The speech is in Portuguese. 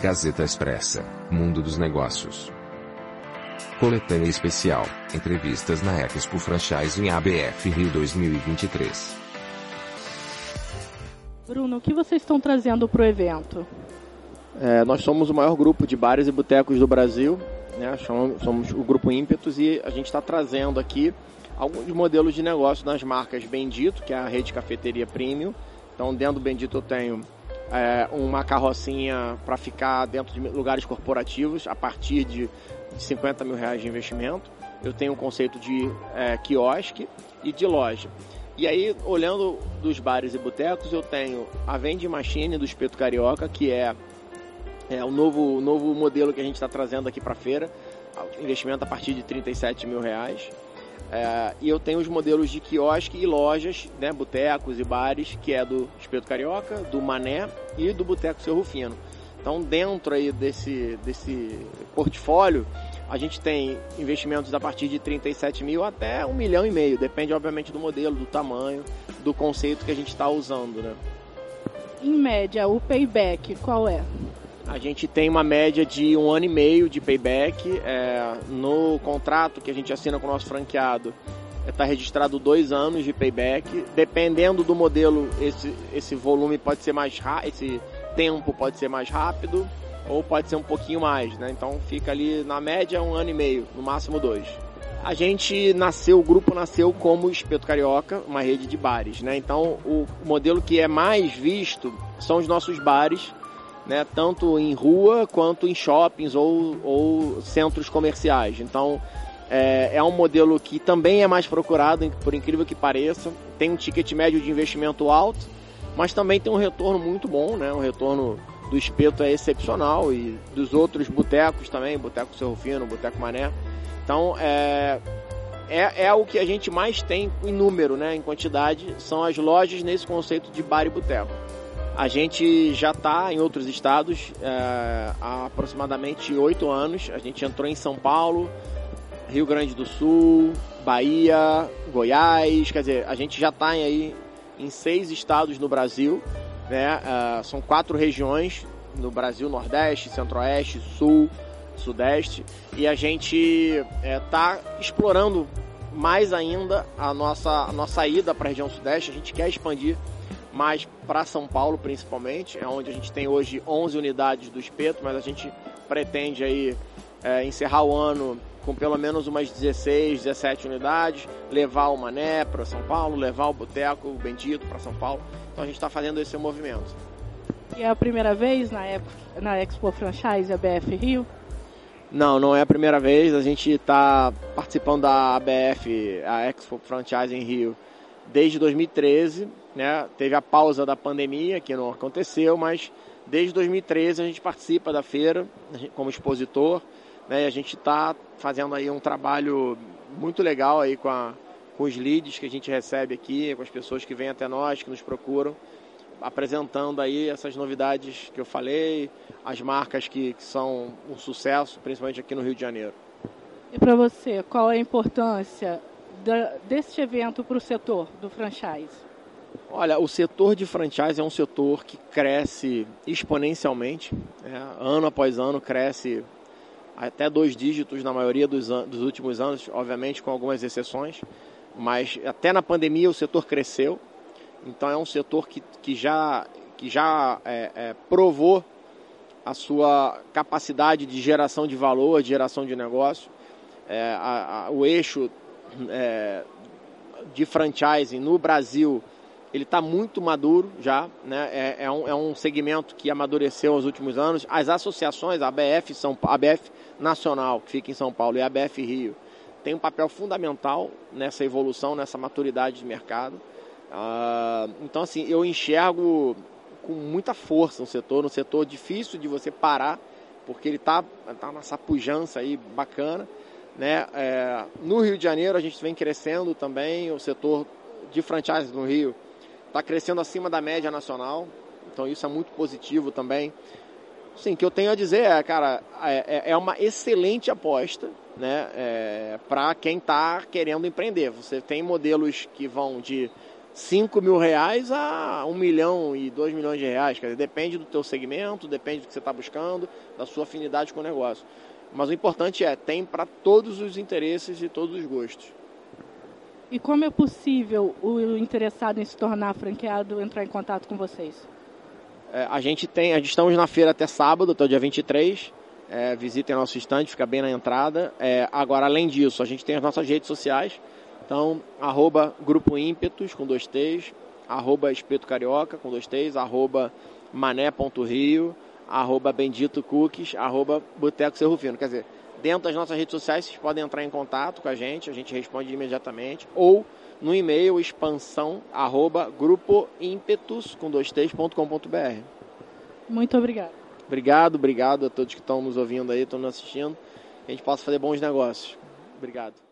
Gazeta Expressa, Mundo dos Negócios. Coletânea especial, entrevistas na Expo Franchising ABF Rio 2023. Bruno, o que vocês estão trazendo para o evento? É, nós somos o maior grupo de bares e botecos do Brasil, né? somos, somos o Grupo Ímpetos e a gente está trazendo aqui alguns modelos de negócio nas marcas Bendito, que é a rede cafeteria premium. Então, dentro do Bendito eu tenho é, uma carrocinha para ficar dentro de lugares corporativos a partir de 50 mil reais de investimento. Eu tenho um conceito de é, quiosque e de loja. E aí, olhando dos bares e botecos, eu tenho a Vende Machine do Espeto Carioca, que é, é o novo, novo modelo que a gente está trazendo aqui para a feira. Investimento a partir de 37 mil reais. É, e eu tenho os modelos de quiosque e lojas, né, botecos e bares, que é do Espeto Carioca, do Mané e do Boteco Seu Rufino. Então, dentro aí desse, desse portfólio, a gente tem investimentos a partir de 37 mil até um milhão e meio. Depende, obviamente, do modelo, do tamanho, do conceito que a gente está usando, né? Em média, o payback qual é? A gente tem uma média de um ano e meio de payback. É, no contrato que a gente assina com o nosso franqueado, está registrado dois anos de payback. Dependendo do modelo, esse, esse volume pode ser mais rápido, esse tempo pode ser mais rápido ou pode ser um pouquinho mais, né? Então fica ali na média um ano e meio, no máximo dois. A gente nasceu, o grupo nasceu como Espeto Carioca, uma rede de bares, né? Então o modelo que é mais visto são os nossos bares né, tanto em rua quanto em shoppings ou, ou centros comerciais. Então é, é, um modelo que também é mais procurado, por incrível que pareça. Tem um ticket médio de investimento alto, mas também tem um retorno muito bom, né? O retorno do espeto é excepcional e dos outros botecos também, Boteco Cerro Fino, Boteco Mané. Então é, é, é o que a gente mais tem em número, né? Em quantidade, são as lojas nesse conceito de bar e boteco. A gente já está em outros estados é, há aproximadamente oito anos. A gente entrou em São Paulo, Rio Grande do Sul, Bahia, Goiás. Quer dizer, a gente já está aí em seis estados no Brasil. Né? Uh, são quatro regiões no Brasil: Nordeste, Centro-Oeste, Sul, Sudeste. E a gente está é, explorando mais ainda a nossa, a nossa ida para a região Sudeste. A gente quer expandir mais para São Paulo principalmente, é onde a gente tem hoje 11 unidades do espeto, mas a gente pretende aí é, encerrar o ano com pelo menos umas 16, 17 unidades, levar o Mané para São Paulo, levar o Boteco, o Bendito para São Paulo. Então a gente está fazendo esse movimento. E é a primeira vez na, na Expo Franchise ABF Rio? Não, não é a primeira vez. A gente está participando da ABF, a Expo Franchise em Rio, desde 2013 né? Teve a pausa da pandemia, que não aconteceu, mas desde 2013 a gente participa da feira como expositor. Né? E a gente está fazendo aí um trabalho muito legal aí com, a, com os leads que a gente recebe aqui, com as pessoas que vêm até nós, que nos procuram, apresentando aí essas novidades que eu falei, as marcas que, que são um sucesso, principalmente aqui no Rio de Janeiro. E para você, qual é a importância da, deste evento para o setor do franchise? Olha, o setor de franchise é um setor que cresce exponencialmente, é, ano após ano cresce até dois dígitos na maioria dos, dos últimos anos, obviamente com algumas exceções, mas até na pandemia o setor cresceu, então é um setor que, que já, que já é, é, provou a sua capacidade de geração de valor, de geração de negócio. É, a, a, o eixo é, de franchising no Brasil ele está muito maduro já, né? É, é, um, é um segmento que amadureceu nos últimos anos. As associações, a ABF, São, a ABF Nacional, que fica em São Paulo, e a ABF Rio, tem um papel fundamental nessa evolução, nessa maturidade de mercado. Uh, então, assim, eu enxergo com muita força no setor, no setor difícil de você parar, porque ele está tá nessa pujança aí bacana. Né? É, no Rio de Janeiro a gente vem crescendo também, o setor de franchise no Rio está crescendo acima da média nacional, então isso é muito positivo também. Sim, o que eu tenho a dizer é, cara, é, é, é uma excelente aposta, né, é, para quem está querendo empreender. Você tem modelos que vão de 5 mil reais a 1 milhão e 2 milhões de reais. Quer dizer, depende do teu segmento, depende do que você está buscando, da sua afinidade com o negócio. Mas o importante é, tem para todos os interesses e todos os gostos. E como é possível o interessado em se tornar franqueado entrar em contato com vocês? É, a gente tem, a gente estamos na feira até sábado, até o dia 23. É, visitem nosso estande, fica bem na entrada. É, agora, além disso, a gente tem as nossas redes sociais. Então, arroba Grupo Ímpetos, com dois T's, arroba Espeto Carioca, com dois T's, arroba mané.rio, arroba Bendito Cookies, arroba Boteco Serrufino. Quer dizer, dentro das nossas redes sociais vocês podem entrar em contato com a gente, a gente responde imediatamente, ou no e-mail expansão arroba grupoimpetus com dois t's.com.br. Muito obrigado. Obrigado, obrigado a todos que estão nos ouvindo aí, estão nos assistindo. Que a gente possa fazer bons negócios. Obrigado.